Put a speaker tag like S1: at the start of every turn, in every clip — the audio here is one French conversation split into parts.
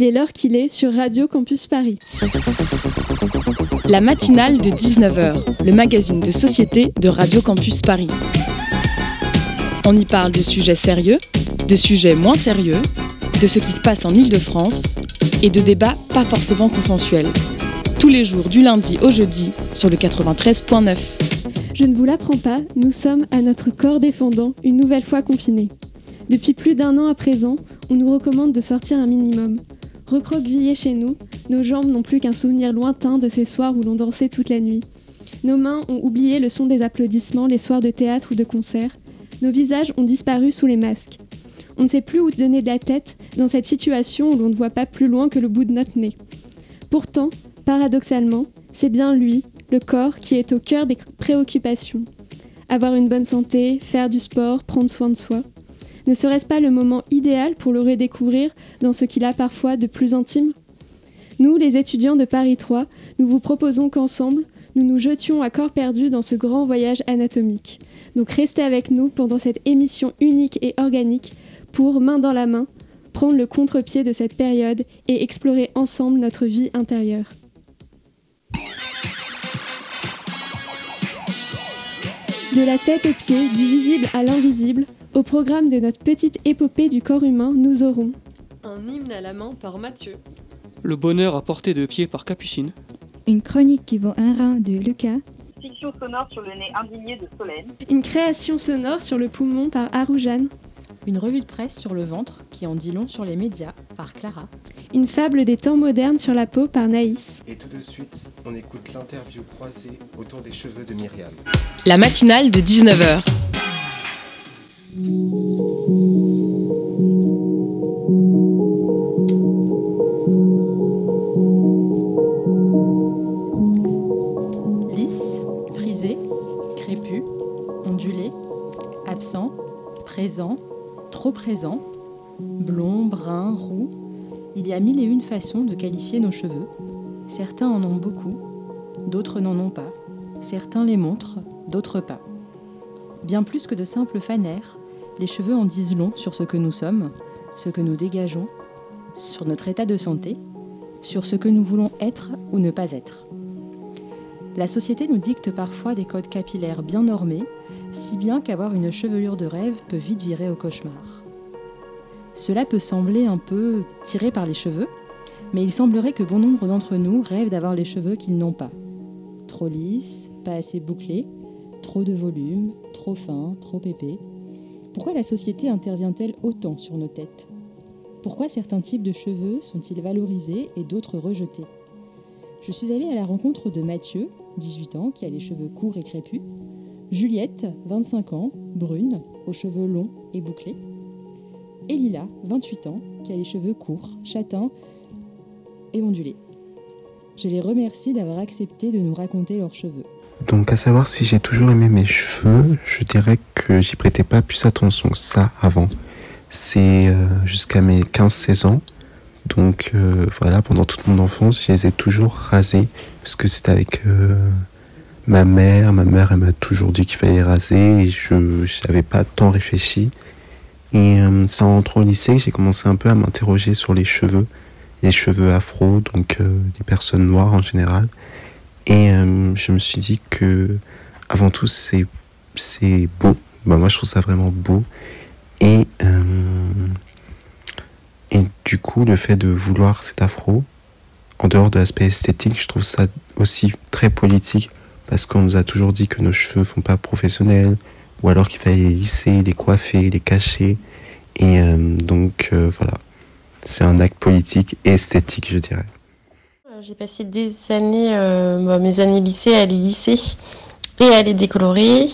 S1: Il est l'heure qu'il est sur Radio Campus Paris.
S2: La matinale de 19h, le magazine de société de Radio Campus Paris. On y parle de sujets sérieux, de sujets moins sérieux, de ce qui se passe en Ile-de-France et de débats pas forcément consensuels. Tous les jours du lundi au jeudi sur le 93.9.
S1: Je ne vous l'apprends pas, nous sommes à notre corps défendant une nouvelle fois confinés. Depuis plus d'un an à présent, on nous recommande de sortir un minimum. Recroquevillés chez nous, nos jambes n'ont plus qu'un souvenir lointain de ces soirs où l'on dansait toute la nuit. Nos mains ont oublié le son des applaudissements les soirs de théâtre ou de concert. Nos visages ont disparu sous les masques. On ne sait plus où donner de la tête dans cette situation où l'on ne voit pas plus loin que le bout de notre nez. Pourtant, paradoxalement, c'est bien lui, le corps, qui est au cœur des préoccupations. Avoir une bonne santé, faire du sport, prendre soin de soi. Ne serait-ce pas le moment idéal pour le redécouvrir dans ce qu'il a parfois de plus intime? Nous, les étudiants de Paris 3, nous vous proposons qu'ensemble, nous nous jetions à corps perdu dans ce grand voyage anatomique. Donc restez avec nous pendant cette émission unique et organique pour, main dans la main, prendre le contre-pied de cette période et explorer ensemble notre vie intérieure. De la tête aux pieds, du visible à l'invisible, au programme de notre petite épopée du corps humain, nous aurons
S3: un hymne à la main par Mathieu,
S4: le bonheur à portée de pied par Capucine,
S5: une chronique qui vaut un rein de Lucas,
S6: fiction sonore sur le nez indigné de Solène,
S1: une création sonore sur le poumon par Aroujane,
S7: une revue de presse sur le ventre qui en dit long sur les médias par Clara,
S1: une fable des temps modernes sur la peau par Naïs.
S8: Et tout de suite, on écoute l'interview croisée autour des cheveux de Myriam.
S2: La matinale de 19h.
S7: Lisse, frisé, crépus, ondulé, absent, présent, trop présent, blond, brun, roux, il y a mille et une façons de qualifier nos cheveux. Certains en ont beaucoup, d'autres n'en ont pas. Certains les montrent, d'autres pas. Bien plus que de simples fanères, les cheveux en disent long sur ce que nous sommes, ce que nous dégageons, sur notre état de santé, sur ce que nous voulons être ou ne pas être. La société nous dicte parfois des codes capillaires bien normés, si bien qu'avoir une chevelure de rêve peut vite virer au cauchemar. Cela peut sembler un peu tiré par les cheveux, mais il semblerait que bon nombre d'entre nous rêvent d'avoir les cheveux qu'ils n'ont pas. Trop lisses, pas assez bouclés, trop de volume, trop fin, trop épais. Pourquoi la société intervient-elle autant sur nos têtes? Pourquoi certains types de cheveux sont-ils valorisés et d'autres rejetés? Je suis allée à la rencontre de Mathieu, 18 ans, qui a les cheveux courts et crépus, Juliette, 25 ans, brune, aux cheveux longs et bouclés, et Lila, 28 ans, qui a les cheveux courts, châtains et ondulés. Je les remercie d'avoir accepté de nous raconter leurs cheveux.
S8: Donc à savoir si j'ai toujours aimé mes cheveux, je dirais que j'y prêtais pas plus attention ça avant. C'est euh, jusqu'à mes 15-16 ans. Donc euh, voilà, pendant toute mon enfance, je les ai toujours rasés parce que c'était avec euh, ma mère. Ma mère, elle m'a toujours dit qu'il fallait raser et je n'avais pas tant réfléchi. Et c'est en au lycée j'ai commencé un peu à m'interroger sur les cheveux, les cheveux afro, donc les personnes noires en général. Et euh, je me suis dit que, avant tout, c'est, c'est beau. Bah, moi, je trouve ça vraiment beau. Et, euh, et du coup, le fait de vouloir cet afro, en dehors de l'aspect esthétique, je trouve ça aussi très politique parce qu'on nous a toujours dit que nos cheveux font pas professionnels ou alors qu'il fallait les lisser, les coiffer, les cacher. Et euh, donc voilà, c'est un acte politique et esthétique, je dirais.
S9: J'ai passé des années, euh, bah, mes années lycée à les lisser et à les décolorer.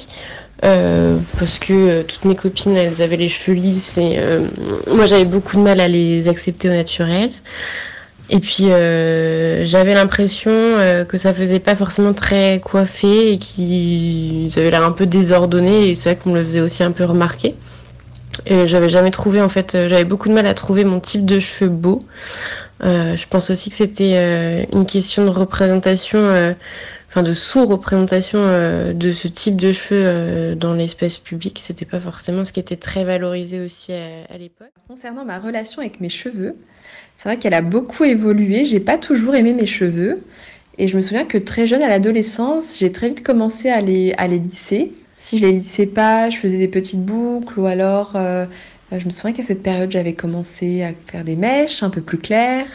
S9: Euh, parce que euh, toutes mes copines elles avaient les cheveux lisses et euh, moi j'avais beaucoup de mal à les accepter au naturel. Et puis euh, j'avais l'impression euh, que ça faisait pas forcément très coiffé et qu'ils avaient l'air un peu désordonnés et c'est vrai qu'on me le faisait aussi un peu remarquer. Et j'avais jamais trouvé en fait, j'avais beaucoup de mal à trouver mon type de cheveux beau. Euh, je pense aussi que c'était euh, une question de représentation. enfin de sous-représentation de ce type de cheveux dans l'espace public. C'était pas forcément ce qui était très valorisé aussi à, l'époque.
S10: Concernant ma relation avec mes cheveux, c'est vrai qu'elle a beaucoup évolué. J'ai pas toujours aimé mes cheveux. Et je me souviens que très jeune, à l'adolescence, j'ai très vite commencé à les, à les lisser. Si je les lissais pas, je faisais des petites boucles ou alors je me souviens qu'à cette période, j'avais commencé à faire des mèches un peu plus claires.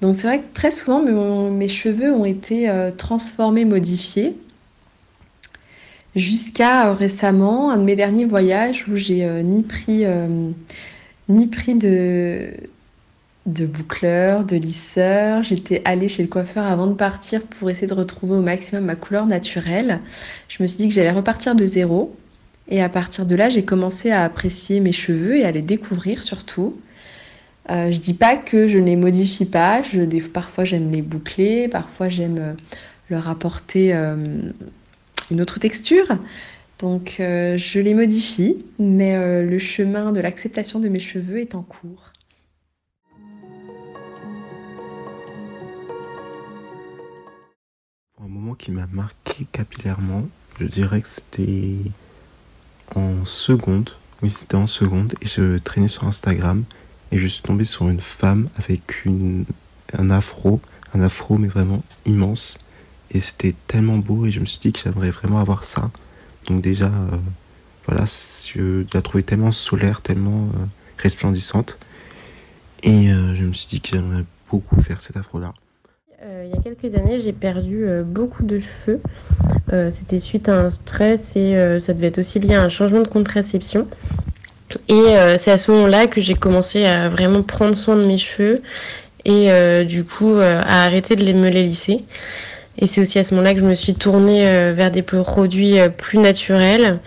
S10: Donc c'est vrai que très souvent, mes, cheveux ont été euh, transformés, modifiés. Jusqu'à euh, récemment, un de mes derniers voyages où j'ai euh, ni pris, ni pris de, de boucleur, de lisseur. J'étais allée chez le coiffeur avant de partir pour essayer de retrouver au maximum ma couleur naturelle. Je me suis dit que j'allais repartir de zéro. Et à partir de là, j'ai commencé à apprécier mes cheveux et à les découvrir surtout. Euh, je dis pas que je ne les modifie pas. Parfois, j'aime les boucler, parfois, j'aime euh, leur apporter euh, une autre texture. Donc, euh, je les modifie, mais le chemin de l'acceptation de mes cheveux est en cours.
S8: Un moment qui m'a marqué capillairement, je dirais que c'était en seconde. Oui, c'était en seconde. Et je traînais sur Instagram. Et je suis tombé sur une femme avec une, un afro. Un afro, mais vraiment immense. Et c'était tellement beau. Et je me suis dit que j'aimerais vraiment avoir ça. Donc, déjà, euh, voilà, je la trouvais tellement solaire, tellement euh, resplendissante. Et euh, je me suis dit que j'aimerais beaucoup faire cet afro-là.
S9: il y a quelques années, j'ai perdu beaucoup de cheveux. Euh, c'était suite à un stress et euh, ça devait être aussi lié à un changement de contraception. Et euh, c'est à ce moment-là que j'ai commencé à vraiment prendre soin de mes cheveux et du coup à arrêter de les, me les lisser. Et c'est aussi à ce moment-là que je me suis tournée vers des produits plus naturels.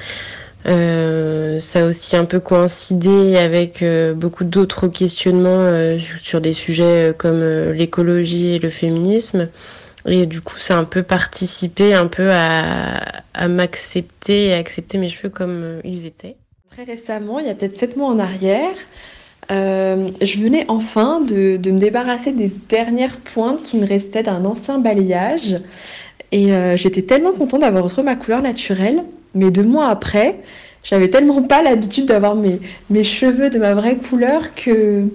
S9: ça a aussi un peu coïncidé avec beaucoup d'autres questionnements sur des sujets comme l'écologie et le féminisme. Et du coup, ça a un peu participé un peu à, m'accepter et à accepter mes cheveux comme euh, ils étaient.
S10: Très récemment, il y a peut-être sept mois en arrière, euh, je venais enfin de, de, me débarrasser des dernières pointes qui me restaient d'un ancien balayage. Et euh, j'étais tellement contente d'avoir retrouvé ma couleur naturelle. Mais deux mois après, j'avais tellement pas l'habitude d'avoir mes, mes cheveux de ma vraie couleur que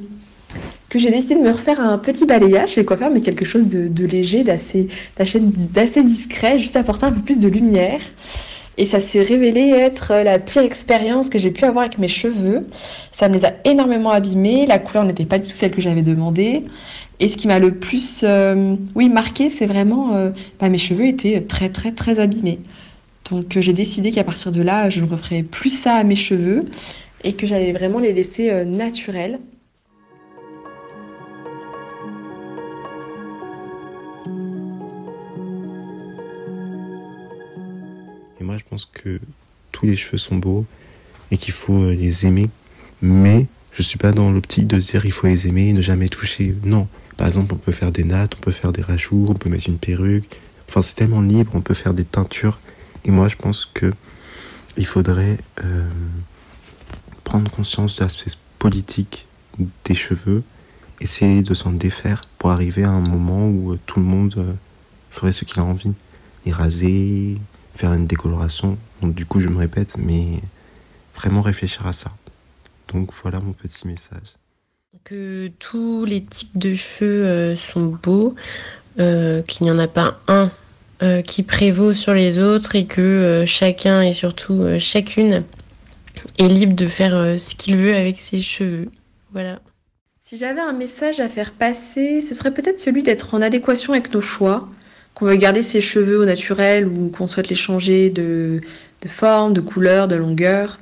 S10: j'ai décidé de me refaire un petit balayage chez le coiffeur, mais quelque chose de, léger, d'assez, discret, juste apporter un peu plus de lumière. Et ça s'est révélé être la pire expérience que j'ai pu avoir avec mes cheveux. Ça me les a énormément abîmés. La couleur n'était pas du tout celle que j'avais demandé. Et ce qui m'a le plus, euh, oui, marqué, c'est vraiment, euh, bah, mes cheveux étaient très, très, très abîmés. Donc euh, j'ai décidé qu'à partir de là, je ne referais plus ça à mes cheveux et que j'allais vraiment les laisser naturels.
S8: Pense que tous les cheveux sont beaux et qu'il faut euh, les aimer. Mais je suis pas dans l'optique de dire il faut les aimer et ne jamais toucher. Non. Par exemple, on peut faire des nattes, on peut faire des rajouts, on peut mettre une perruque. Enfin, c'est tellement libre, on peut faire des teintures. Et moi, je pense que il faudrait euh, prendre conscience de l'aspect politique des cheveux, essayer de s'en défaire pour arriver à un moment où euh, tout le monde ferait ce qu'il a envie. Les raser, faire une décoloration. Donc du coup, je me répète, mais vraiment réfléchir à ça. Donc voilà mon petit message.
S9: Que tous les types de cheveux euh, sont beaux, euh, qu'il n'y en a pas un euh, qui prévaut sur les autres et que chacun et surtout chacune est libre de faire ce qu'il veut avec ses cheveux. Voilà.
S10: Si j'avais un message à faire passer, ce serait peut-être celui d'être en adéquation avec nos choix, qu'on veut garder ses cheveux au naturel ou qu'on souhaite les changer de, forme, de couleur, de longueur.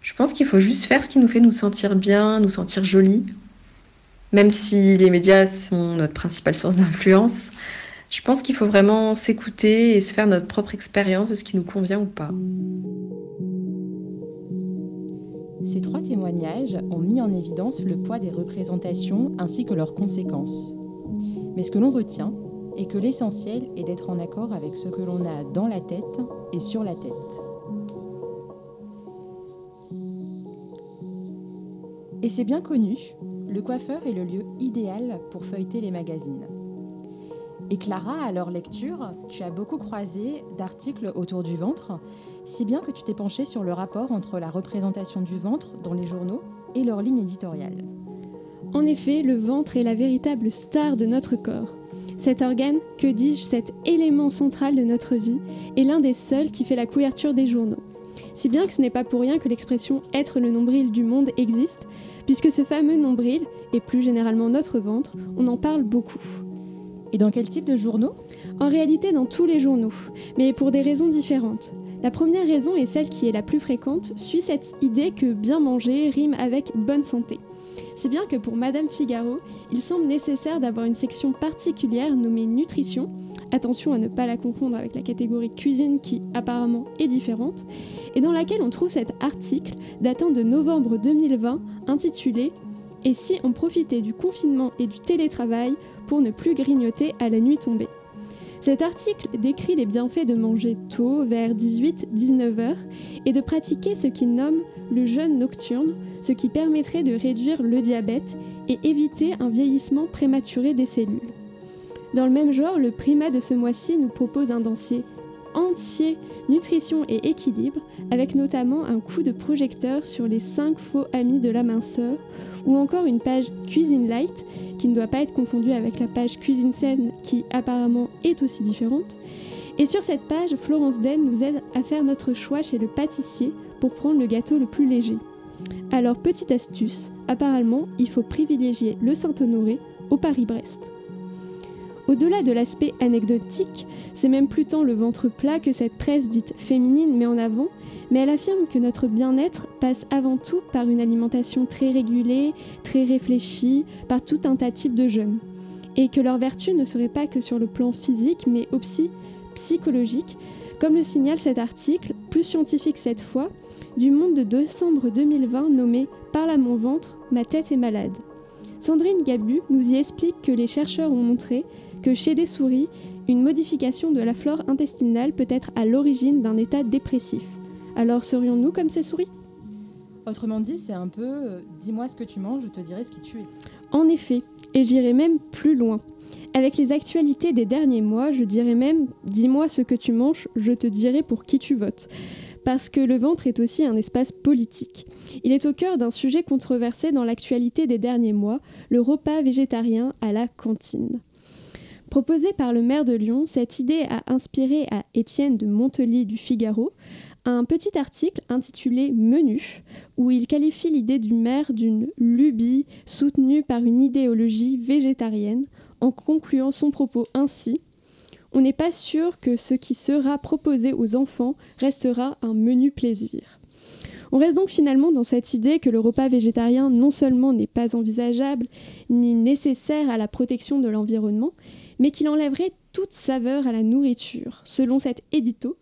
S10: Je pense qu'il faut juste faire ce qui nous fait nous sentir bien, nous sentir jolis. Même si les médias sont notre principale source d'influence, je pense qu'il faut vraiment s'écouter et se faire notre propre expérience de ce qui nous convient ou pas.
S7: Ces trois témoignages ont mis en évidence le poids des représentations ainsi que leurs conséquences. Mais ce que l'on retient, et que l'essentiel est d'être en accord avec ce que l'on a dans la tête et sur la tête. Et c'est bien connu, le coiffeur est le lieu idéal pour feuilleter les magazines. Et Clara, à leur lecture, tu as beaucoup croisé d'articles autour du ventre, si bien que tu t'es penchée sur le rapport entre la représentation du ventre dans les journaux et leur ligne éditoriale.
S1: En effet, le ventre est la véritable star de notre corps. Cet organe, que dis-je, cet élément central de notre vie, est l'un des seuls qui fait la couverture des journaux. Si bien que ce n'est pas pour rien que l'expression être le nombril du monde existe, puisque ce fameux nombril, et plus généralement notre ventre, on en parle beaucoup.
S7: Et dans quel type de journaux?
S1: En réalité, dans tous les journaux, mais pour des raisons différentes. La première raison, et celle qui est la plus fréquente, suit cette idée que bien manger rime avec bonne santé. Si bien que pour Madame Figaro, il semble nécessaire d'avoir une section particulière nommée nutrition. Attention à ne pas la confondre avec la catégorie cuisine qui apparemment est différente, et dans laquelle on trouve cet article datant de novembre 2020 intitulé Et si on profitait du confinement et du télétravail pour ne plus grignoter à la nuit tombée? Cet article décrit les bienfaits de manger tôt, vers 18-19 heures, et de pratiquer ce qu'il nomme le jeûne nocturne, ce qui permettrait de réduire le diabète et éviter un vieillissement prématuré des cellules. Dans le même genre, le primat de ce mois-ci nous propose un dossier entier nutrition et équilibre, avec notamment un coup de projecteur sur les 5 faux amis de la minceur, ou encore une page Cuisine Light, qui ne doit pas être confondue avec la page Cuisine Saine, qui apparemment est aussi différente. Et sur cette page, Florence Den nous aide à faire notre choix chez le pâtissier pour prendre le gâteau le plus léger. Alors, petite astuce, apparemment, il faut privilégier le Saint-Honoré au Paris-Brest. Au-delà de l'aspect anecdotique, c'est même plus tant le ventre plat que cette presse dite féminine met en avant, mais elle affirme que notre bien-être passe avant tout par une alimentation très régulée, très réfléchie, par tout un tas de types de jeûnes, et que leur vertu ne serait pas que sur le plan physique, mais aussi psychologique, comme le signale cet article, plus scientifique cette fois, du Monde de décembre 2020 nommé Parle à mon ventre, ma tête est malade. Sandrine Gabu nous y explique que les chercheurs ont montré que chez des souris, une modification de la flore intestinale peut être à l'origine d'un état dépressif. Alors serions-nous comme ces souris?
S7: Autrement dit, c'est un peu euh, dis-moi ce que tu manges, je te dirai ce qui tu es.
S1: En effet, et j'irai même plus loin. Avec les actualités des derniers mois, je dirais même dis-moi ce que tu manges, je te dirai pour qui tu votes. Parce que le ventre est aussi un espace politique. Il est au cœur d'un sujet controversé dans l'actualité des derniers mois, le repas végétarien à la cantine. Proposé par le maire de Lyon, cette idée a inspiré à Étienne de Montely du Figaro un petit article intitulé Menu, où il qualifie l'idée du maire d'une lubie soutenue par une idéologie végétarienne, en concluant son propos ainsi On n'est pas sûr que ce qui sera proposé aux enfants restera un menu plaisir. On reste donc finalement dans cette idée que le repas végétarien non seulement n'est pas envisageable ni nécessaire à la protection de l'environnement, mais qu'il enlèverait toute saveur à la nourriture, selon cet édito,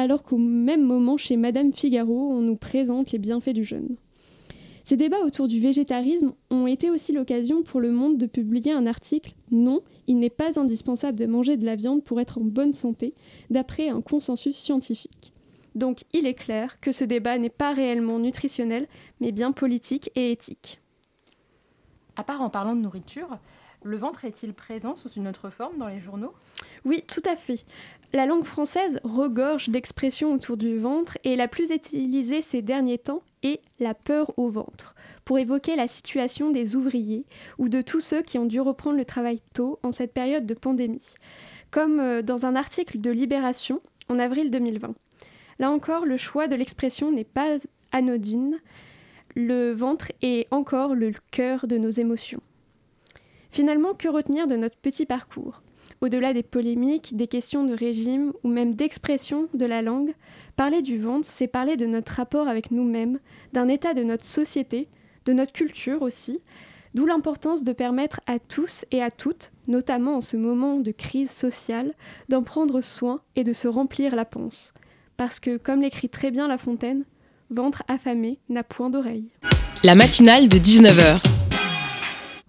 S1: alors qu'au même moment, chez Madame Figaro, on nous présente les bienfaits du jeûne. Ces débats autour du végétarisme ont été aussi l'occasion pour Le Monde de publier un article Non, il n'est pas indispensable de manger de la viande pour être en bonne santé, d'après un consensus scientifique. Donc il est clair que ce débat n'est pas réellement nutritionnel, mais bien politique et éthique.
S7: À part en parlant de nourriture, le ventre est-il présent sous une autre forme dans les journaux?
S1: Oui, tout à fait. La langue française regorge d'expressions autour du ventre et la plus utilisée ces derniers temps est la peur au ventre, pour évoquer la situation des ouvriers ou de tous ceux qui ont dû reprendre le travail tôt en cette période de pandémie, comme euh, dans un article de Libération en avril 2020. Là encore, le choix de l'expression n'est pas anodine. Le ventre est encore le cœur de nos émotions. Finalement, que retenir de notre petit parcours? Au-delà des polémiques, des questions de régime ou même d'expression de la langue, parler du ventre, c'est parler de notre rapport avec nous-mêmes, d'un état de notre société, de notre culture aussi, d'où l'importance de permettre à tous et à toutes, notamment en ce moment de crise sociale, d'en prendre soin et de se remplir la panse. Parce que, comme l'écrit très bien La Fontaine, ventre affamé n'a point d'oreille.
S2: La matinale de 19h.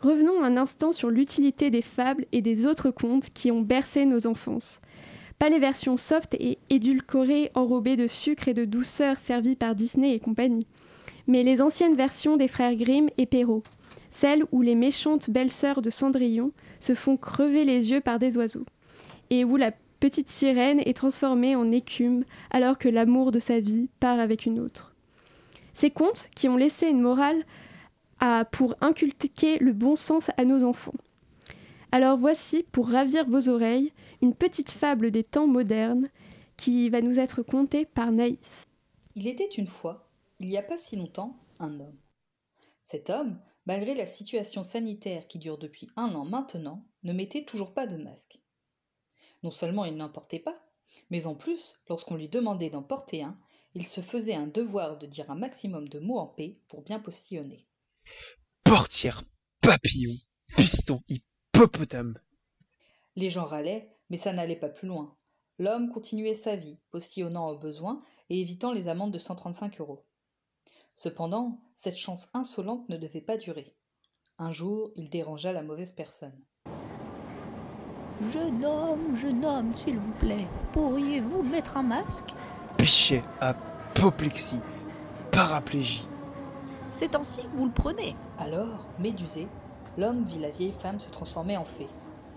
S1: Revenons un instant sur l'utilité des fables et des autres contes qui ont bercé nos enfances. Pas les versions soft et édulcorées enrobées de sucre et de douceur servies par Disney et compagnie, mais les anciennes versions des frères Grimm et Perrault. celle où les méchantes belles-sœurs de Cendrillon se font crever les yeux par des oiseaux, et où la petite sirène est transformée en écume alors que l'amour de sa vie part avec une autre. Ces contes qui ont laissé une morale pour inculquer le bon sens à nos enfants. Alors voici, pour ravir vos oreilles, une petite fable des temps modernes qui va nous être contée par Naïs.
S11: Il était une fois, il n'y a pas si longtemps, un homme. Cet homme, malgré la situation sanitaire qui dure depuis un an maintenant, ne mettait toujours pas de masque. Non seulement il n'en portait pas, mais en plus, lorsqu'on lui demandait d'en porter un, il se faisait un devoir de dire un maximum de mots en paix pour bien postillonner.
S12: Portière, papillon, piston, hippopotame.
S11: Les gens râlaient, mais ça n'allait pas plus loin. L'homme continuait sa vie, postillonnant au besoin et évitant les amendes de 135 euros. Cependant, cette chance insolente ne devait pas durer. Un jour, il dérangea la mauvaise personne.
S13: Jeune homme, jeune homme, s'il vous plaît, pourriez-vous mettre un masque?
S12: Pichet, apoplexie, paraplégie.
S13: C'est ainsi que vous le prenez.
S11: Alors, médusé, l'homme vit la vieille femme se transformer en fée.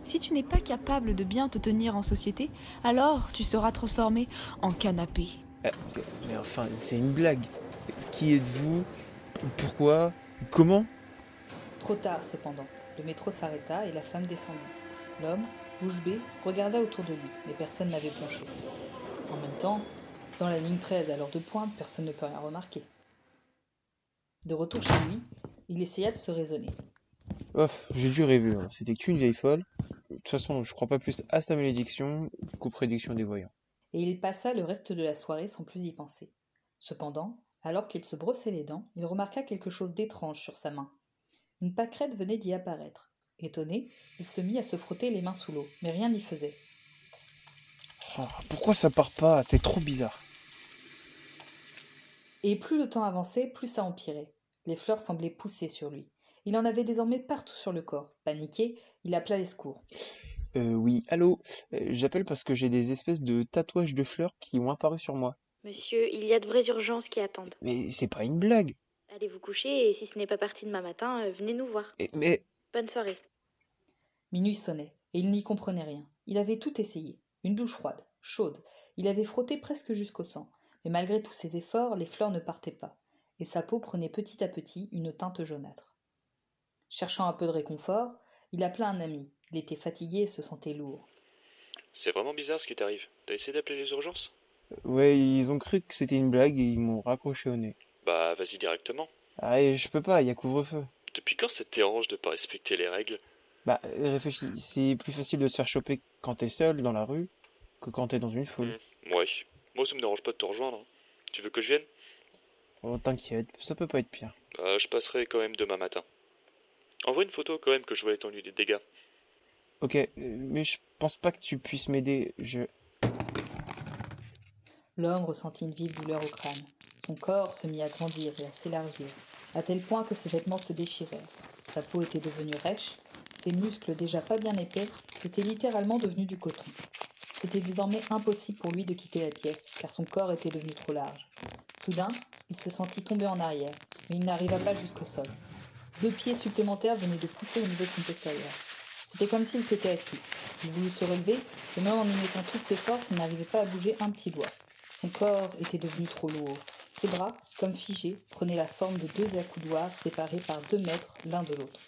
S13: Si tu n'es pas capable de bien te tenir en société, alors tu seras transformé en canapé.
S12: Euh, mais enfin, c'est une blague. Qui êtes-vous? Pourquoi? Comment?
S11: Trop tard cependant. Le métro s'arrêta et la femme descendit. L'homme, bouche bée, regarda autour de lui, mais personne n'avait planché. En même temps, dans la ligne 13 à l'heure de pointe, personne ne peut rien remarquer. De retour chez lui, il essaya de se raisonner.
S12: Oh, j'ai dû rêver, hein. c'était qu'une vieille folle. De toute façon, je crois pas plus à sa malédiction qu'aux prédictions des voyants.
S11: Et il passa le reste de la soirée sans plus y penser. Cependant, alors qu'il se brossait les dents, il remarqua quelque chose d'étrange sur sa main. Une pâquerette venait d'y apparaître. Étonné, il se mit à se frotter les mains sous l'eau, mais rien n'y faisait.
S12: Oh, pourquoi ça part pas? C'est trop bizarre.
S11: Et plus le temps avançait, plus ça empirait. Les fleurs semblaient pousser sur lui. Il en avait désormais partout sur le corps. Paniqué, il appela les secours.
S12: Euh, oui, allô euh, J'appelle parce que j'ai des espèces de tatouages de fleurs qui ont apparu sur moi.
S14: Monsieur, il y a de vraies urgences qui attendent.
S12: Mais c'est pas une blague.
S14: Allez vous coucher et si ce n'est pas parti demain matin, euh, venez nous voir.
S12: mais.
S14: Bonne soirée.
S11: Minuit sonnait et il n'y comprenait rien. Il avait tout essayé. Une douche froide, chaude. Il avait frotté presque jusqu'au sang. Mais malgré tous ses efforts, les fleurs ne partaient pas. Et sa peau prenait petit à petit une teinte jaunâtre. Cherchant un peu de réconfort, il appela un ami. Il était fatigué et se sentait lourd.
S15: C'est vraiment bizarre ce qui t'arrive. T'as essayé d'appeler les urgences?
S12: Ouais, ils ont cru que c'était une blague et ils m'ont raccroché au nez.
S15: Bah, vas-y directement.
S12: Ah, et je peux pas, il y a couvre-feu.
S15: Depuis quand ça te dérange de pas respecter les règles?
S12: Bah, réfléchis, c'est plus facile de se faire choper quand t'es seul dans la rue que quand t'es dans une foule.
S15: Mmh, ouais, moi ça me dérange pas de te rejoindre. hein. Tu veux que je vienne?
S12: Oh, t'inquiète, ça peut pas être pire.
S15: Bah, Je passerai quand même demain matin. Envoie une photo quand même que je vois l'étendue des dégâts.
S12: Ok, euh, mais je pense pas que tu puisses m'aider, je...
S11: L'homme ressentit une vive douleur au crâne. Son corps se mit à grandir et à s'élargir, à tel point que ses vêtements se déchirèrent. Sa peau était devenue rêche, ses muscles déjà pas bien épais étaient littéralement devenus du coton. C'était désormais impossible pour lui de quitter la pièce, car son corps était devenu trop large. Soudain, il se sentit tomber en arrière, mais il n'arriva pas jusqu'au sol. Deux pieds supplémentaires venaient de pousser au niveau de son postérieur. C'était comme s'il s'était assis. Il voulut se relever, et même en y mettant toutes ses forces, il n'arrivait pas à bouger un petit doigt. Son corps était devenu trop lourd. Ses bras, comme figés, prenaient la forme de deux accoudoirs séparés par deux mètres l'un de l'autre.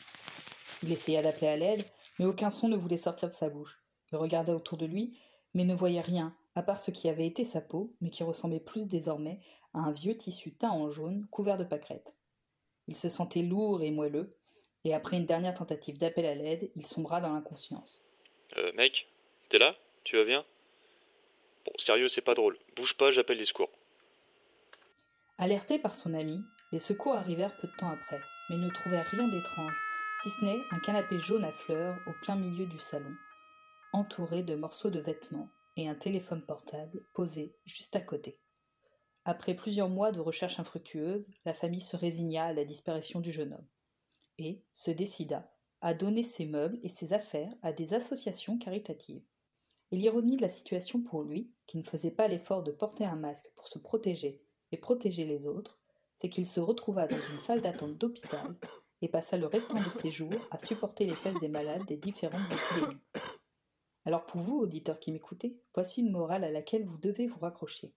S11: Il essaya d'appeler à l'aide, mais aucun son ne voulait sortir de sa bouche. Il regarda autour de lui, mais ne voyait rien, à part ce qui avait été sa peau, mais qui ressemblait plus désormais à un vieux tissu teint en jaune couvert de pâquerettes. Il se sentait lourd et moelleux, et après une dernière tentative d'appel à l'aide, il sombra dans l'inconscience.
S15: Euh, mec, t'es là? Tu vas bien? Bon, sérieux, c'est pas drôle. Bouge pas, j'appelle les secours.
S11: Alerté par son ami, les secours arrivèrent peu de temps après, mais ils ne trouvèrent rien d'étrange, si ce n'est un canapé jaune à fleurs au plein milieu du salon, entouré de morceaux de vêtements et un téléphone portable posé juste à côté. Après plusieurs mois de recherches infructueuses, la famille se résigna à la disparition du jeune homme et se décida à donner ses meubles et ses affaires à des associations caritatives. Et l'ironie de la situation pour lui, qui ne faisait pas l'effort de porter un masque pour se protéger et protéger les autres, c'est qu'il se retrouva dans une salle d'attente d'hôpital et passa le restant de ses jours à supporter les fesses des malades des différentes épidémies. Alors pour vous, auditeurs qui m'écoutez, voici une morale à laquelle vous devez vous raccrocher.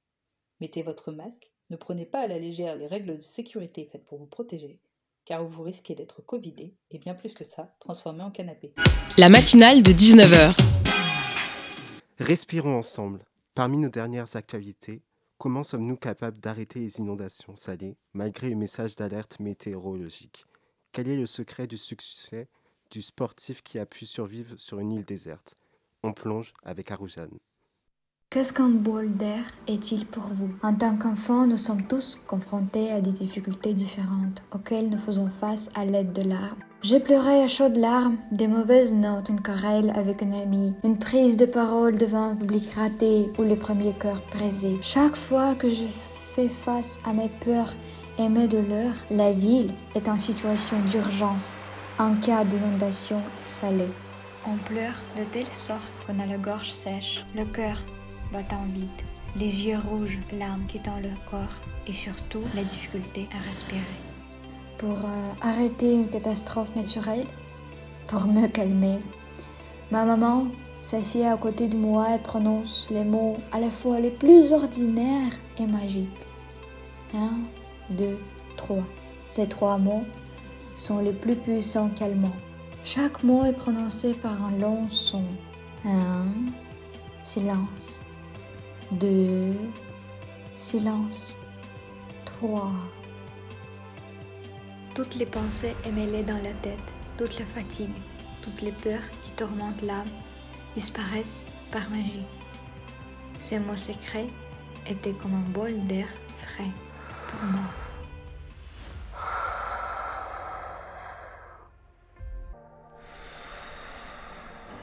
S11: Mettez votre masque, ne prenez pas à la légère les règles de sécurité faites pour vous protéger, car vous risquez d'être covidé et bien plus que ça, transformé en canapé.
S2: La matinale de 19h.
S8: Respirons ensemble. Parmi nos dernières actualités, comment sommes-nous capables d'arrêter les inondations salées malgré le message d'alerte météorologique? Quel est le secret du succès du sportif qui a pu survivre sur une île déserte? On plonge avec Aroujane.
S5: Qu'est-ce qu'un bol d'air est-il pour vous? En tant qu'enfant, nous sommes tous confrontés à des difficultés différentes auxquelles nous faisons face à l'aide de larmes. J'ai pleuré à chaudes larmes, des mauvaises notes, une querelle avec un ami, une prise de parole devant un public raté ou le premier cœur brisé. Chaque fois que je fais face à mes peurs et mes douleurs, la ville est en situation d'urgence en cas d'inondation salée. On pleure de telle sorte qu'on a la gorge sèche, le cœur battant vite, les yeux rouges, larmes quittant le corps et surtout la difficulté à respirer. Pour euh, arrêter une catastrophe naturelle, pour me calmer, ma maman s'assied à côté de moi et prononce les mots à la fois les plus ordinaires et magiques. Un, deux, trois. Ces trois mots sont les plus puissants calmants. Chaque mot est prononcé par un long son. Un, silence. 2, silence. 3. Toutes les pensées émêlées dans la tête, toute la fatigue, toutes les peurs qui tourmentent l'âme disparaissent par magie. Ces mots secrets étaient comme un bol d'air frais pour moi.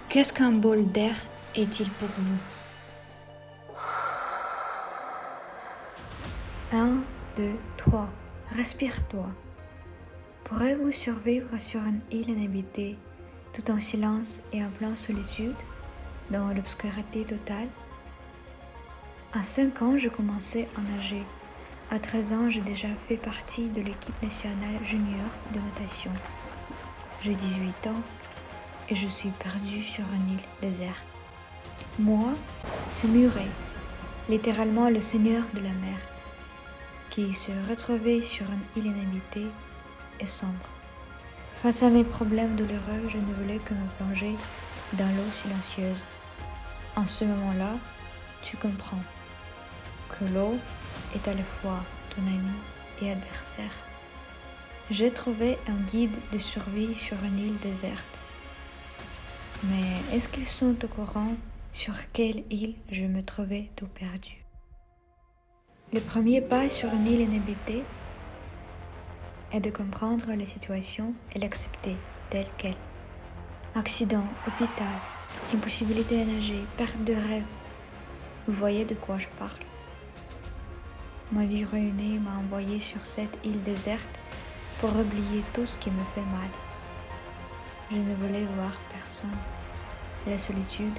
S5: Qu'est-ce qu'un bol d'air est-il pour vous 1, 2, 3. Respire-toi. Pourrez-vous survivre sur une île inhabitée, tout en silence et en pleine solitude, dans l'obscurité totale? À 5 ans, je commençais à nager. À 13 ans, j'ai déjà fait partie de l'équipe nationale junior de natation. J'ai 18 ans et je suis perdue sur une île déserte. Moi, c'est Muret, littéralement le seigneur de la mer qui se retrouvait sur une île inhabitée et sombre. Face à mes problèmes douloureux, je ne voulais que me plonger dans l'eau silencieuse. En ce moment-là, tu comprends que l'eau est à la fois ton ami et adversaire. J'ai trouvé un guide de survie sur une île déserte. Mais est-ce qu'ils sont au courant sur quelle île je me trouvais tout perdu? Le premier pas sur une île inhabitée est de comprendre la situation et l'accepter telle qu'elle. Accident, hôpital, impossibilité à nager, perte de rêve. Vous voyez de quoi je parle? Ma vie ruinée m'a envoyé sur cette île déserte pour oublier tout ce qui me fait mal. Je ne voulais voir personne. La solitude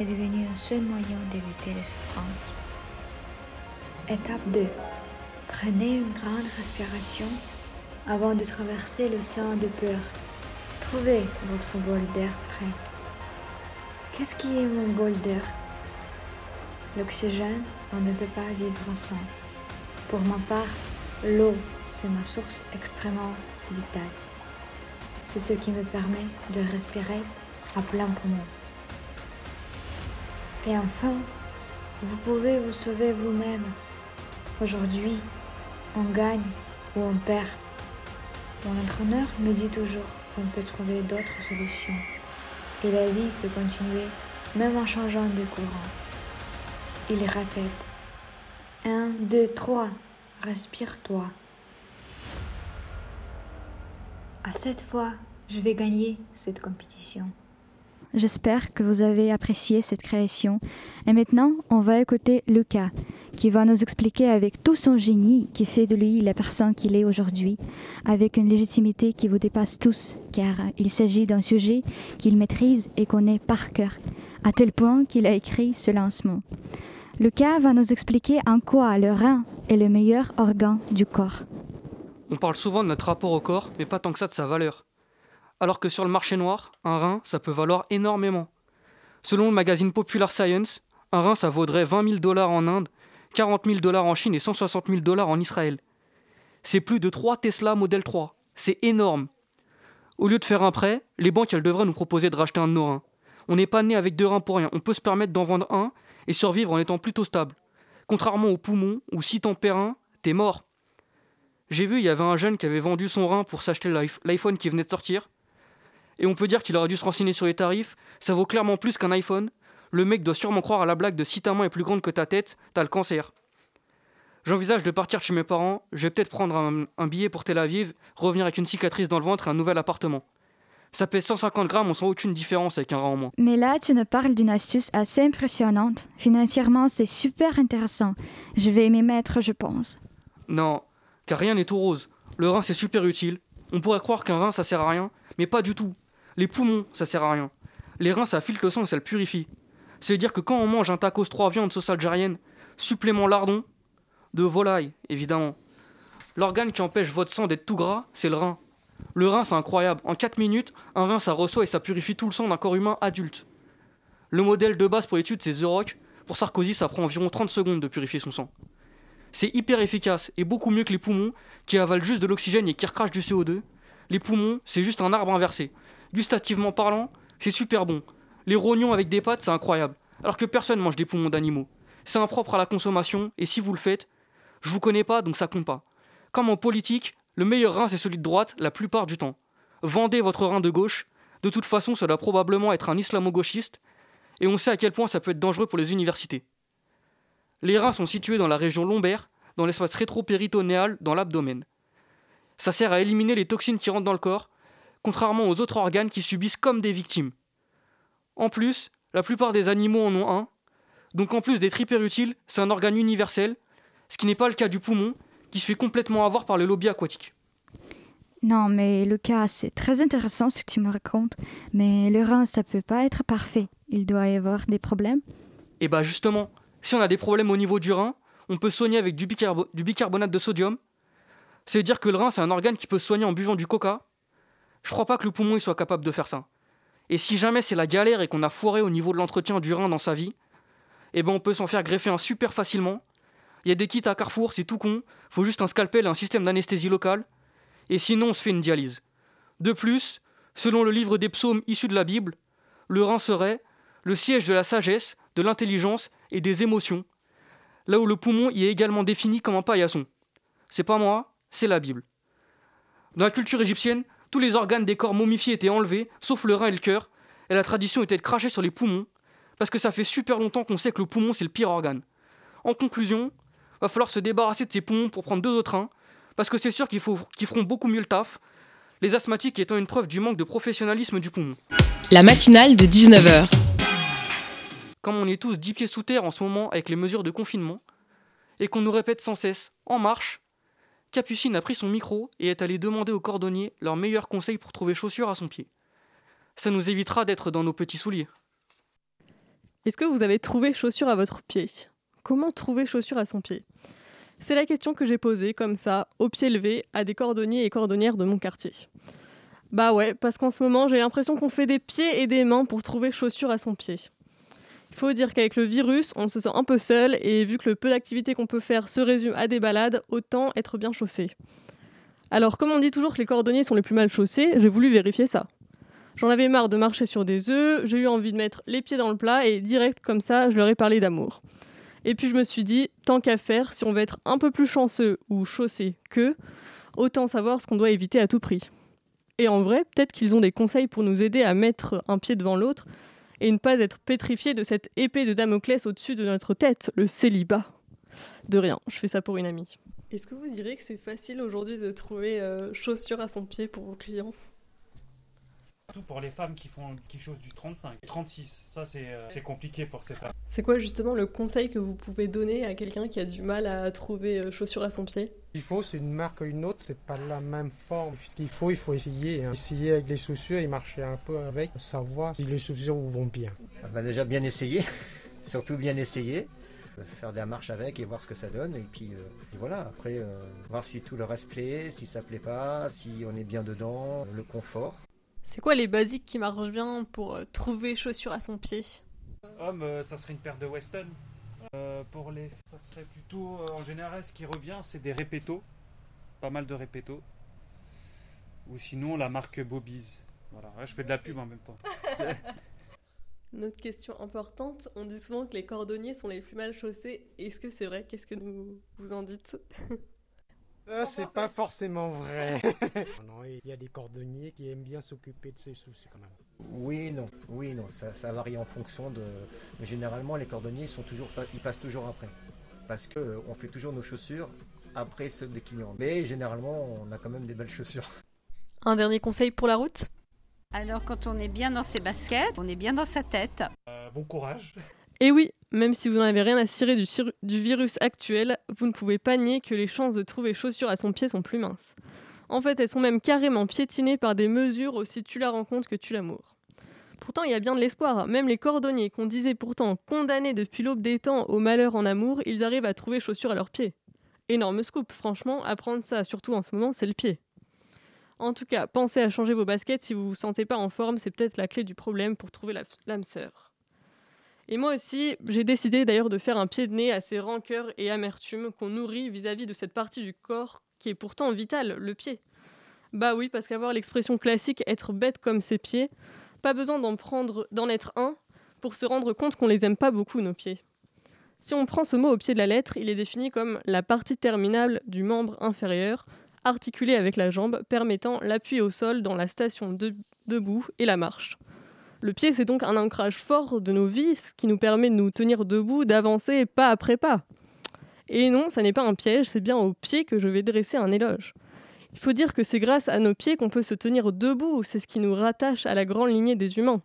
S5: est devenue un seul moyen d'éviter les souffrances. Étape 2. Prenez une grande respiration avant de traverser l'océan de peur. Trouvez votre bol d'air frais. Qu'est-ce qui est mon bol d'air? L'oxygène, on ne peut pas vivre sans. Pour ma part, l'eau, c'est ma source extrêmement vitale. C'est ce qui me permet de respirer à plein poumon. Et enfin, vous pouvez vous sauver vous-même Aujourd'hui, on gagne ou on perd. Mon entraîneur me dit toujours qu'on peut trouver d'autres solutions. Et la vie peut continuer même en changeant de courant. Il répète. 1, 2, 3. Respire-toi. À cette fois, je vais gagner cette compétition.
S16: J'espère que vous avez apprécié cette création. Et maintenant, on va écouter Lucas, qui va nous expliquer avec tout son génie qui fait de lui la personne qu'il est aujourd'hui, avec une légitimité qui vous dépasse tous, car il s'agit d'un sujet qu'il maîtrise et connaît par cœur, à tel point qu'il a écrit ce lancement. Lucas va nous expliquer en quoi le rein est le meilleur organe du corps.
S4: On parle souvent de notre rapport au corps, mais pas tant que ça de sa valeur. Alors que sur le marché noir, un rein, ça peut valoir énormément. Selon le magazine Popular Science, un rein, ça vaudrait 20 000 dollars en Inde, 40 000 dollars en Chine et 160 000 dollars en Israël. C'est plus de 3 Tesla Model 3. C'est énorme. Au lieu de faire un prêt, les banques, elles devraient nous proposer de racheter un de nos reins. On n'est pas né avec deux reins pour rien. On peut se permettre d'en vendre un et survivre en étant plutôt stable. Contrairement aux poumons, où si t'en perds un, t'es mort. J'ai vu, il y avait un jeune qui avait vendu son rein pour s'acheter l'iPhone qui venait de sortir. Et on peut dire qu'il aurait dû se renseigner sur les tarifs. Ça vaut clairement plus qu'un iPhone. Le mec doit sûrement croire à la blague de si ta main est plus grande que ta tête, t'as le cancer. J'envisage de partir chez mes parents. Je vais peut-être prendre un, un, billet pour Tel Aviv, revenir avec une cicatrice dans le ventre et un nouvel appartement. Ça pèse 150 grammes, on sent aucune différence avec un rein en moins.
S16: Mais là, tu nous parles d'une astuce assez impressionnante. Financièrement, c'est super intéressant. Je vais m'y mettre, je pense.
S4: Non, car rien n'est tout rose. Le rein, c'est super utile. On pourrait croire qu'un rein, ça sert à rien, mais pas du tout. Les poumons, ça sert à rien. Les reins, ça filtre le sang et ça le purifie. C'est-à-dire que quand on mange un tacos 3 viandes sauce algérienne, supplément lardon, de volaille, évidemment. L'organe qui empêche votre sang d'être tout gras, c'est le rein. Le rein, c'est incroyable. En 4 minutes, un rein, ça reçoit et ça purifie tout le sang d'un corps humain adulte. Le modèle de base pour l'étude, c'est The Rock. Pour Sarkozy, ça prend environ 30 secondes de purifier son sang. C'est hyper efficace et beaucoup mieux que les poumons qui avalent juste de l'oxygène et qui recrachent du CO2. Les poumons, c'est juste un arbre inversé. Gustativement parlant, c'est super bon. Les rognons avec des pâtes, c'est incroyable. Alors que personne mange des poumons d'animaux. C'est impropre à la consommation et si vous le faites, je vous connais pas donc ça compte pas. Comme en politique, le meilleur rein c'est celui de droite la plupart du temps. Vendez votre rein de gauche. De toute façon, ça doit probablement être un islamo-gauchiste et on sait à quel point ça peut être dangereux pour les universités. Les reins sont situés dans la région lombaire, dans l'espace rétro-péritonéal, dans l'abdomen. Ça sert à éliminer les toxines qui rentrent dans le corps, contrairement aux autres organes qui subissent comme des victimes. En plus, la plupart des animaux en ont un, donc en plus d'être hyper utile, c'est un organe universel, ce qui n'est pas le cas du poumon, qui se fait complètement avoir par les lobbies aquatiques.
S16: Non, mais Lucas, c'est très intéressant ce que tu me racontes, mais le rein, ça peut pas être parfait. Il doit y avoir des problèmes.
S4: Et bah justement, si on a des problèmes au niveau du rein, on peut soigner avec du, bicarbo du bicarbonate de sodium. C'est-à-dire que le rein, c'est un organe qui peut soigner en buvant du coca. Je crois pas que le poumon il soit capable de faire ça. Et si jamais c'est la galère et qu'on a foiré au niveau de l'entretien du rein dans sa vie, eh ben on peut s'en faire greffer un super facilement. Il y a des kits à Carrefour, c'est tout con. Faut juste un scalpel et un système d'anesthésie locale. Et sinon, on se fait une dialyse. De plus, selon le livre des psaumes issus de la Bible, le rein serait le siège de la sagesse, de l'intelligence et des émotions, là où le poumon y est également défini comme un paillasson. C'est pas moi, c'est la Bible. Dans la culture égyptienne, tous les organes des corps momifiés étaient enlevés, sauf le rein et le cœur, et la tradition était de cracher sur les poumons, parce que ça fait super longtemps qu'on sait que le poumon c'est le pire organe. En conclusion, va falloir se débarrasser de ces poumons pour prendre deux autres reins, parce que c'est sûr qu'ils qu feront beaucoup mieux le taf, les asthmatiques étant une preuve du manque de professionnalisme du poumon.
S2: La matinale de 19h.
S4: Comme on est tous dix pieds sous terre en ce moment avec les mesures de confinement, et qu'on nous répète sans cesse En marche, Capucine a pris son micro et est allée demander aux cordonniers leurs meilleurs conseils pour trouver chaussures à son pied. Ça nous évitera d'être dans nos petits souliers.
S3: Est-ce que vous avez trouvé chaussures à votre pied? Comment trouver chaussures à son pied? C'est la question que j'ai posée comme ça, au pied levé, à des cordonniers et cordonnières de mon quartier. Bah ouais, parce qu'en ce moment, j'ai l'impression qu'on fait des pieds et des mains pour trouver chaussures à son pied. Il faut dire qu'avec le virus, on se sent un peu seul et vu que le peu d'activités qu'on peut faire se résume à des balades, autant être bien chaussé. Alors, comme on dit toujours que les cordonniers sont les plus mal chaussés, j'ai voulu vérifier ça. J'en avais marre de marcher sur des œufs, j'ai eu envie de mettre les pieds dans le plat et direct comme ça, je leur ai parlé d'amour. Et puis je me suis dit, tant qu'à faire, si on veut être un peu plus chanceux ou chaussé qu'eux, autant savoir ce qu'on doit éviter à tout prix. Et en vrai, peut-être qu'ils ont des conseils pour nous aider à mettre un pied devant l'autre et ne pas être pétrifié de cette épée de Damoclès au-dessus de notre tête, le célibat. De rien, je fais ça pour une amie. Est-ce que vous direz que c'est facile aujourd'hui de trouver euh, chaussures à son pied pour vos clients?
S17: Surtout pour les femmes qui font quelque chose du 35. 36, ça c'est euh, compliqué pour ces femmes.
S3: C'est quoi justement le conseil que vous pouvez donner à quelqu'un qui a du mal à trouver euh, chaussures à son pied?
S18: Il faut, c'est une marque ou une autre, c'est pas la même forme. Ce qu'il faut, il faut essayer. Hein. Essayer avec les chaussures et marcher un peu avec, savoir si les chaussures vous vont bien.
S19: On va déjà bien essayer, surtout bien essayer. faire de la marche avec et voir ce que ça donne. Et puis, et voilà, après, voir si tout le reste plaît, si ça plaît pas, si on est bien dedans, le confort.
S3: C'est quoi les basiques qui marchent bien pour trouver chaussures à son pied?
S17: Homme, ça serait une paire de Weston. pour les, ça serait plutôt en général ce qui revient, c'est des répétos, pas mal de répétos. Ou sinon la marque Bobby's. Voilà, je fais de la pub en même temps.
S3: Une autre question importante, on dit souvent que les cordonniers sont les plus mal chaussés. Est-ce que c'est vrai? Qu'est-ce que vous en dites?
S18: Ça, c'est pas forcément vrai. non, il y a des cordonniers qui aiment bien s'occuper de ses soucis quand même.
S19: Oui, non, oui, non, ça, ça, varie en fonction de. Mais généralement, les cordonniers, sont toujours, ils passent toujours après, parce que euh, on fait toujours nos chaussures après ceux des clients. Mais généralement, on a quand même des belles chaussures.
S3: Un dernier conseil pour la route?
S20: Alors quand on est bien dans ses baskets, on est bien dans sa tête.
S17: Euh, bon courage.
S3: Et oui, même si vous n'en avez rien à cirer du, virus actuel, vous ne pouvez pas nier que les chances de trouver chaussures à son pied sont plus minces. En fait, elles sont même carrément piétinées par des mesures aussi tu la rencontres que tu l'amour. Pourtant, il y a bien de l'espoir. Même les cordonniers qu'on disait pourtant condamnés depuis l'aube des temps au malheur en amour, ils arrivent à trouver chaussures à leurs pieds. Énorme scoop, franchement, apprendre ça, surtout en ce moment, c'est le pied. En tout cas, pensez à changer vos baskets si vous vous sentez pas en forme, c'est peut-être la clé du problème pour trouver l'âme sœur. Et moi aussi, j'ai décidé d'ailleurs de faire un pied de nez à ces rancœurs et amertumes qu'on nourrit vis-à-vis de cette partie du corps qui est pourtant vitale, le pied. Bah oui, parce qu'avoir l'expression classique être bête comme ses pieds, pas besoin d'en être un pour se rendre compte qu'on les aime pas beaucoup nos pieds. Si on prend ce mot au pied de la lettre, il est défini comme la partie terminale du membre inférieur, articulé avec la jambe, permettant l'appui au sol dans la station de, debout et la marche. Le pied, c'est donc un ancrage fort de nos vies, qui nous permet de nous tenir debout, d'avancer pas après pas. Et non, ça n'est pas un piège, c'est bien au pied que je vais dresser un éloge. Il faut dire que c'est grâce à nos pieds qu'on peut se tenir debout, c'est ce qui nous rattache à la grande lignée des humains.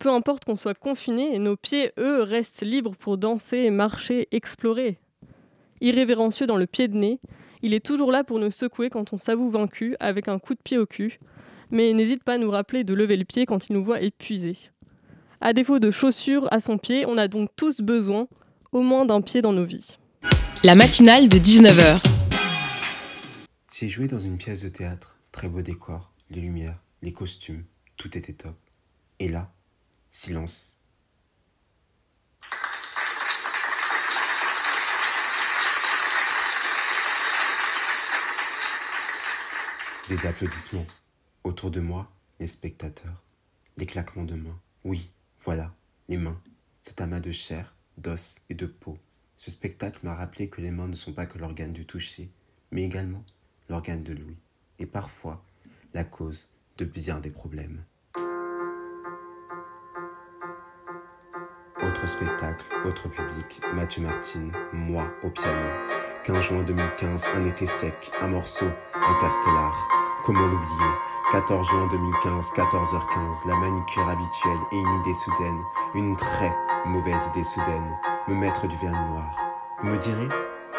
S3: Peu importe qu'on soit confiné, nos pieds, eux, restent libres pour danser, marcher, explorer. Irrévérencieux dans le pied de nez, il est toujours là pour nous secouer quand on s'avoue vaincu avec un coup de pied au cul, mais n'hésite pas à nous rappeler de lever le pied quand il nous voit épuisés. À défaut de chaussures à son pied, on a donc tous besoin au moins d'un pied dans nos vies.
S2: La matinale de 19h.
S8: J'ai joué dans une pièce de théâtre, très beau décor, les lumières, les costumes, tout était top. Et là, silence. Des applaudissements. Autour de moi, les spectateurs. Les claquements de mains. Oui, voilà, les mains. C'est amas de chair, d'os et de peau. Ce spectacle m'a rappelé que les mains ne sont pas que l'organe du toucher, mais également l'organe de l'ouïe. Et parfois, la cause de bien des problèmes. Autre spectacle, autre public, Mathieu Martin, moi au piano. 15 juin 2015, un été sec, un morceau, interstellar. Comment l'oublier? 14 juin 2015, 14h15, la manicure habituelle et une idée soudaine, une très mauvaise idée soudaine, me mettre du vernis noir. Vous me direz,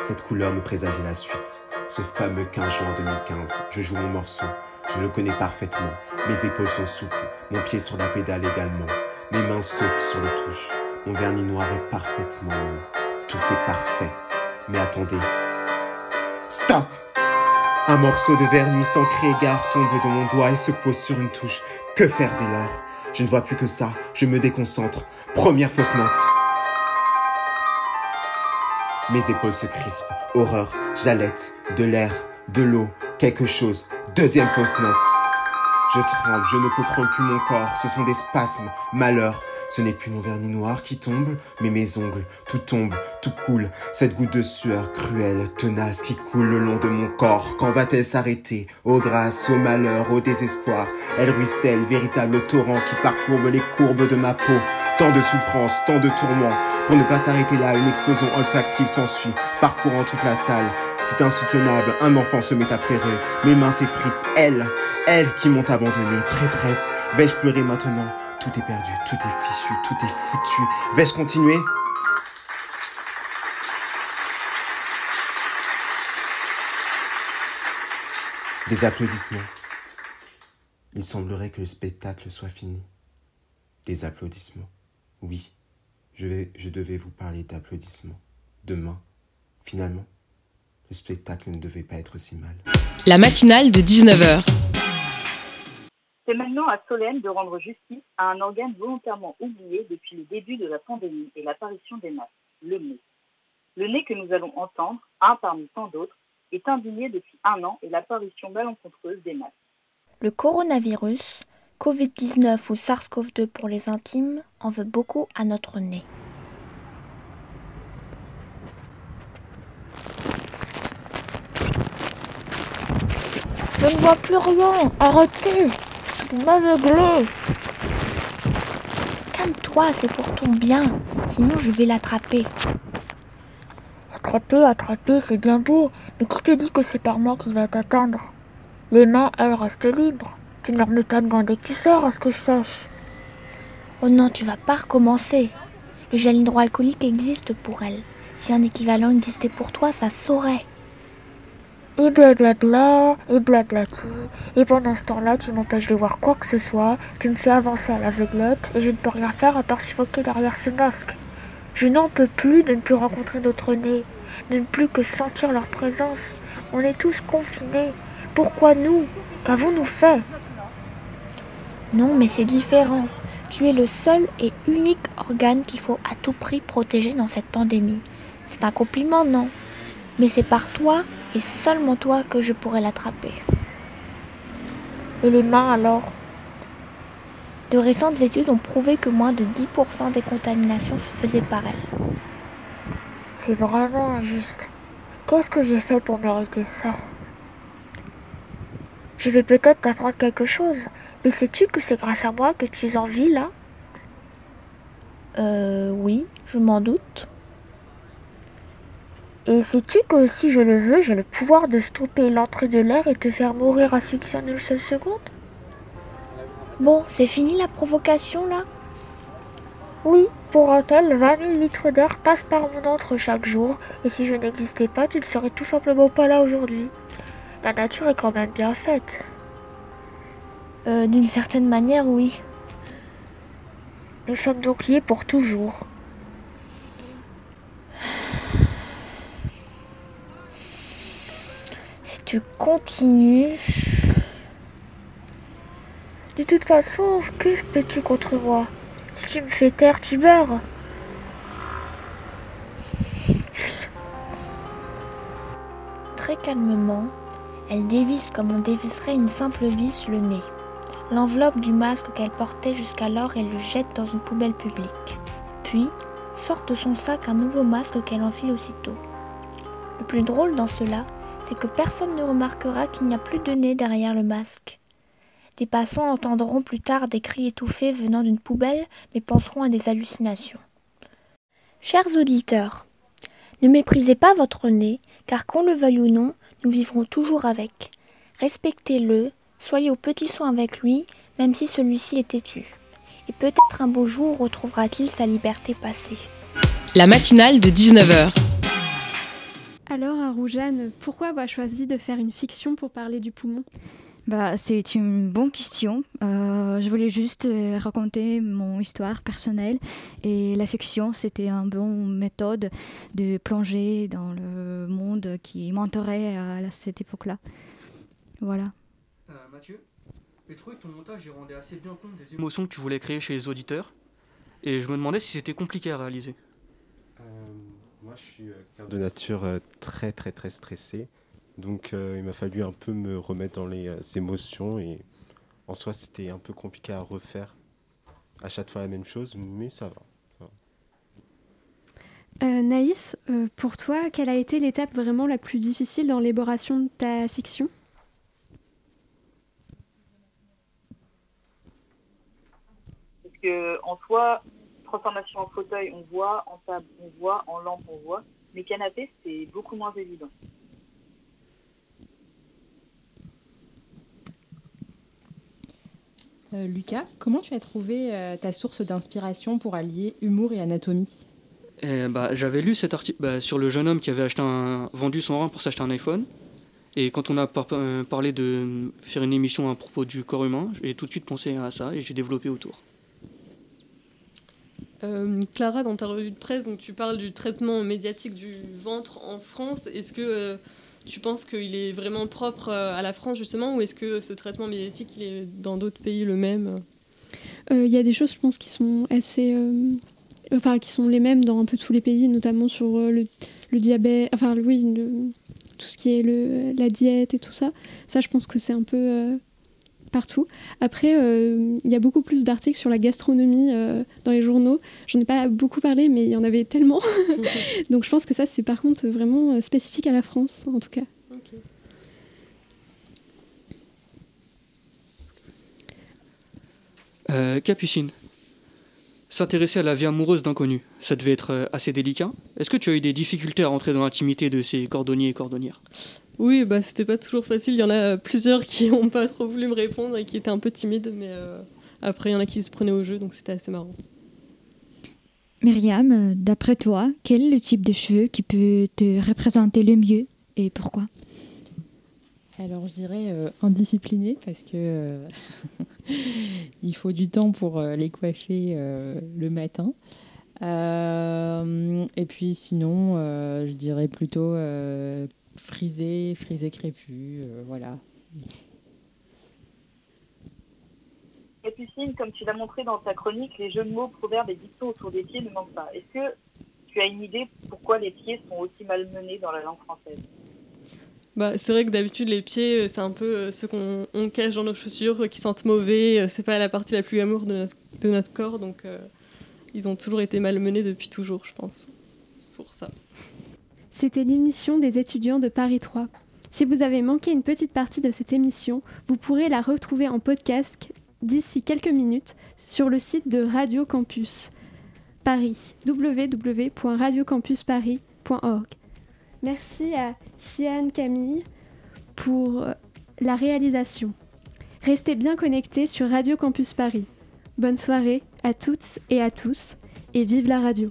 S8: cette couleur me présageait la suite. Ce fameux 15 juin 2015, je joue mon morceau, je le connais parfaitement. Mes épaules sont souples, mon pied sur la pédale également. Mes mains sautent sur les touches, mon vernis noir est parfaitement mis. Tout est parfait. Mais attendez. Stop un morceau de vernis sans égard tombe de mon doigt et se pose sur une touche. Que faire dès lors? Je ne vois plus que ça, je me déconcentre. Première fausse note. Mes épaules se crispent. Horreur, j'allette, de l'air, de l'eau, quelque chose. Deuxième fausse note. Je tremble, je ne contrôle plus mon corps, ce sont des spasmes, malheur, ce n'est plus mon vernis noir qui tombe, mais mes ongles. Tout tombe, tout coule. Cette goutte de sueur cruelle, tenace qui coule le long de mon corps. Quand va-t-elle s'arrêter? Aux grâces, au malheur, au désespoir. Elle ruisselle, véritable torrent qui parcourbe les courbes de ma peau. Tant de souffrance, tant de tourments. Pour ne pas s'arrêter là, une explosion olfactive s'ensuit, parcourant toute la salle. C'est insoutenable, un enfant se met à pleurer. Mes mains s'effritent, elles, elles qui m'ont abandonné. Traîtresse, vais-je pleurer maintenant? Tout est perdu, tout est fichu, tout est foutu. Vais-je continuer? Des applaudissements. Il semblerait que le spectacle soit fini. Des applaudissements. Oui, je, vais, je devais vous parler d'applaudissements. demain. Finalement, le spectacle ne devait pas être si mal.
S2: La matinale de 19h.
S6: C'est maintenant à Solène de rendre justice à un organe volontairement oublié depuis le début de la pandémie et l'apparition des masques, le nez. Le nez que nous allons entendre, un parmi tant d'autres, est indigné depuis un an et l'apparition malencontreuse des masques.
S21: Le coronavirus, Covid-19 ou SARS-CoV-2 pour les intimes, en veut beaucoup à notre nez.
S22: Je ne vois plus rien. Arrêtez.
S21: Calme-toi, c'est pour ton bien. Sinon, je vais l'attraper.
S22: Attraper, attraper, c'est bien beau. Mais qui te dit que c'est par moi qui va t'atteindre? Les mains, elles, restent libres. Tu ne leur mets pas de gants dès que tu sors, à ce que je sache.
S21: Oh non, tu vas pas recommencer. Le gel hydroalcoolique existe pour elle. Si un équivalent existait pour toi, ça saurait.
S22: Et blablabla, et blablati. Et pendant ce temps-là, tu m'empêches de voir quoi que ce soit, tu me fais avancer à l'aveuglette, et je ne peux rien faire à part suffoquer derrière ce masque. Je n'en peux plus de ne plus rencontrer d'autres nez, de ne plus que sentir leur présence. On est tous confinés. Pourquoi nous? Qu'avons-nous fait?
S21: Non, mais c'est différent. Tu es le seul et unique organe qu'il faut à tout prix protéger dans cette pandémie. C'est un compliment, non? Mais c'est par toi et seulement toi que je pourrais l'attraper.
S22: Et les mains alors?
S21: De récentes études ont prouvé que moins de 10% des contaminations se faisaient par elles.
S22: C'est vraiment injuste. Qu'est-ce que j'ai fait pour mériter ça? Je vais peut-être t'apprendre quelque chose, mais sais-tu que c'est grâce à moi que tu es en vie là?
S21: Euh oui, je m'en doute.
S22: Et sais-tu que si je le veux, j'ai le pouvoir de stopper l'entrée de l'air et te faire mourir asphyxié en une seule seconde
S21: Bon, c'est fini la provocation là?
S22: Oui, pour tel, 20 000 litres d'air passent par mon entre chaque jour, et si je n'existais pas, tu ne serais tout simplement pas là aujourd'hui. La nature est quand même bien faite.
S21: Euh, d'une certaine manière, oui.
S22: Nous sommes donc liés pour toujours.
S21: Continues...
S22: De toute façon, que fais-tu contre moi Si tu me fais taire, tu meurs.
S21: Très calmement, elle dévisse comme on dévisserait une simple vis le nez. L'enveloppe du masque qu'elle portait jusqu'alors, elle le jette dans une poubelle publique. Puis, sort de son sac un nouveau masque qu'elle enfile aussitôt. Le plus drôle dans cela, c'est que personne ne remarquera qu'il n'y a plus de nez derrière le masque. Des passants entendront plus tard des cris étouffés venant d'une poubelle, mais penseront à des hallucinations. Chers auditeurs, ne méprisez pas votre nez, car qu'on le veuille ou non, nous vivrons toujours avec. Respectez-le, soyez au petit soin avec lui, même si celui-ci est têtu. Et peut-être un beau jour retrouvera-t-il sa liberté passée.
S2: La matinale de 19h.
S1: Alors, Aroujane, pourquoi avoir choisi de faire une fiction pour parler du poumon?
S16: Bah, c'est une bonne question. Euh, je voulais juste euh, raconter mon histoire personnelle et la fiction, c'était une bonne méthode de plonger dans le monde qui m'entourait à cette époque-là. Voilà.
S4: Euh, Mathieu, j'ai trouvé que ton montage rendait assez bien compte des émotions que tu voulais créer chez les auditeurs. Et je me demandais si c'était compliqué à réaliser.
S8: Moi, je suis de nature très, très, très stressée. Donc euh, il m'a fallu un peu me remettre dans les euh, émotions et en soi c'était un peu compliqué à refaire à chaque fois la même chose, mais ça va. Ça
S1: va. Euh, Naïs, euh, pour toi, quelle a été l'étape vraiment la plus difficile dans l'élaboration de ta fiction?
S6: Parce que en soi, transformation en fauteuil, on voit, en table, on voit, en lampe, on voit, mais canapé, c'est beaucoup moins évident.
S7: Euh, Lucas, comment tu as trouvé euh, ta source d'inspiration pour allier humour et anatomie?
S4: Eh bah, J'avais lu cet article bah, sur le jeune homme qui avait acheté un, vendu son rein pour s'acheter un iPhone. Et quand on a par euh, parlé de faire une émission à propos du corps humain, j'ai tout de suite pensé à ça et j'ai développé autour.
S3: Euh, Clara, dans ta revue de presse, donc tu parles du traitement médiatique du ventre en France. Est-ce que euh, tu penses qu'il est vraiment propre euh, à la France justement, ou est-ce que ce traitement médiatique il est dans d'autres pays le même?
S1: Il y a des choses, je pense, qui sont assez, enfin, qui sont les mêmes dans un peu tous les pays, notamment sur le, diabète, enfin, oui, tout ce qui est la diète et tout ça. Ça, je pense que c'est un peu partout. Après, euh, il y a beaucoup plus d'articles sur la gastronomie euh, dans les journaux. J'en ai pas beaucoup parlé, mais il y en avait tellement. Donc je pense que ça, c'est par contre vraiment euh, spécifique à la France, en tout cas.
S4: Capucine, s'intéresser à la vie amoureuse d'inconnus, ça devait être assez délicat. Est-ce que tu as eu des difficultés à rentrer dans l'intimité de ces cordonniers et cordonnières?
S3: Oui, bah, c'était pas toujours facile. Il y en a plusieurs qui n'ont pas trop voulu me répondre et qui étaient un peu timides, mais euh, après, il y en a qui se prenaient au jeu, donc c'était assez marrant.
S16: Myriam, euh, d'après toi, quel est le type de cheveux qui peut te représenter le mieux et pourquoi?
S7: Alors je dirais euh, indiscipliné parce que il faut du temps pour les coiffer le matin. et puis sinon, je dirais plutôt frisé, frisé crépus, euh, voilà.
S6: Capucine, comme tu l'as montré dans ta chronique, les jeux de mots, proverbes et dictons autour des pieds ne manquent pas. Est-ce que tu as une idée pourquoi les pieds sont aussi malmenés dans la langue française?
S3: Bah, c'est vrai que d'habitude les pieds euh, c'est un peu euh, ce qu'on cache dans nos chaussures qui sentent mauvais, c'est pas la partie la plus amour de notre, corps donc ils ont toujours été malmenés depuis toujours je pense pour ça.
S1: C'était l'émission des étudiants de Paris 3. Si vous avez manqué une petite partie de cette émission, vous pourrez la retrouver en podcast d'ici quelques minutes sur le site de Radio Campus Paris, www.radiocampusparis.org. Merci à Siane Camille pour la réalisation. Restez bien connectés sur Radio Campus Paris. Bonne soirée à toutes et à tous et vive la radio.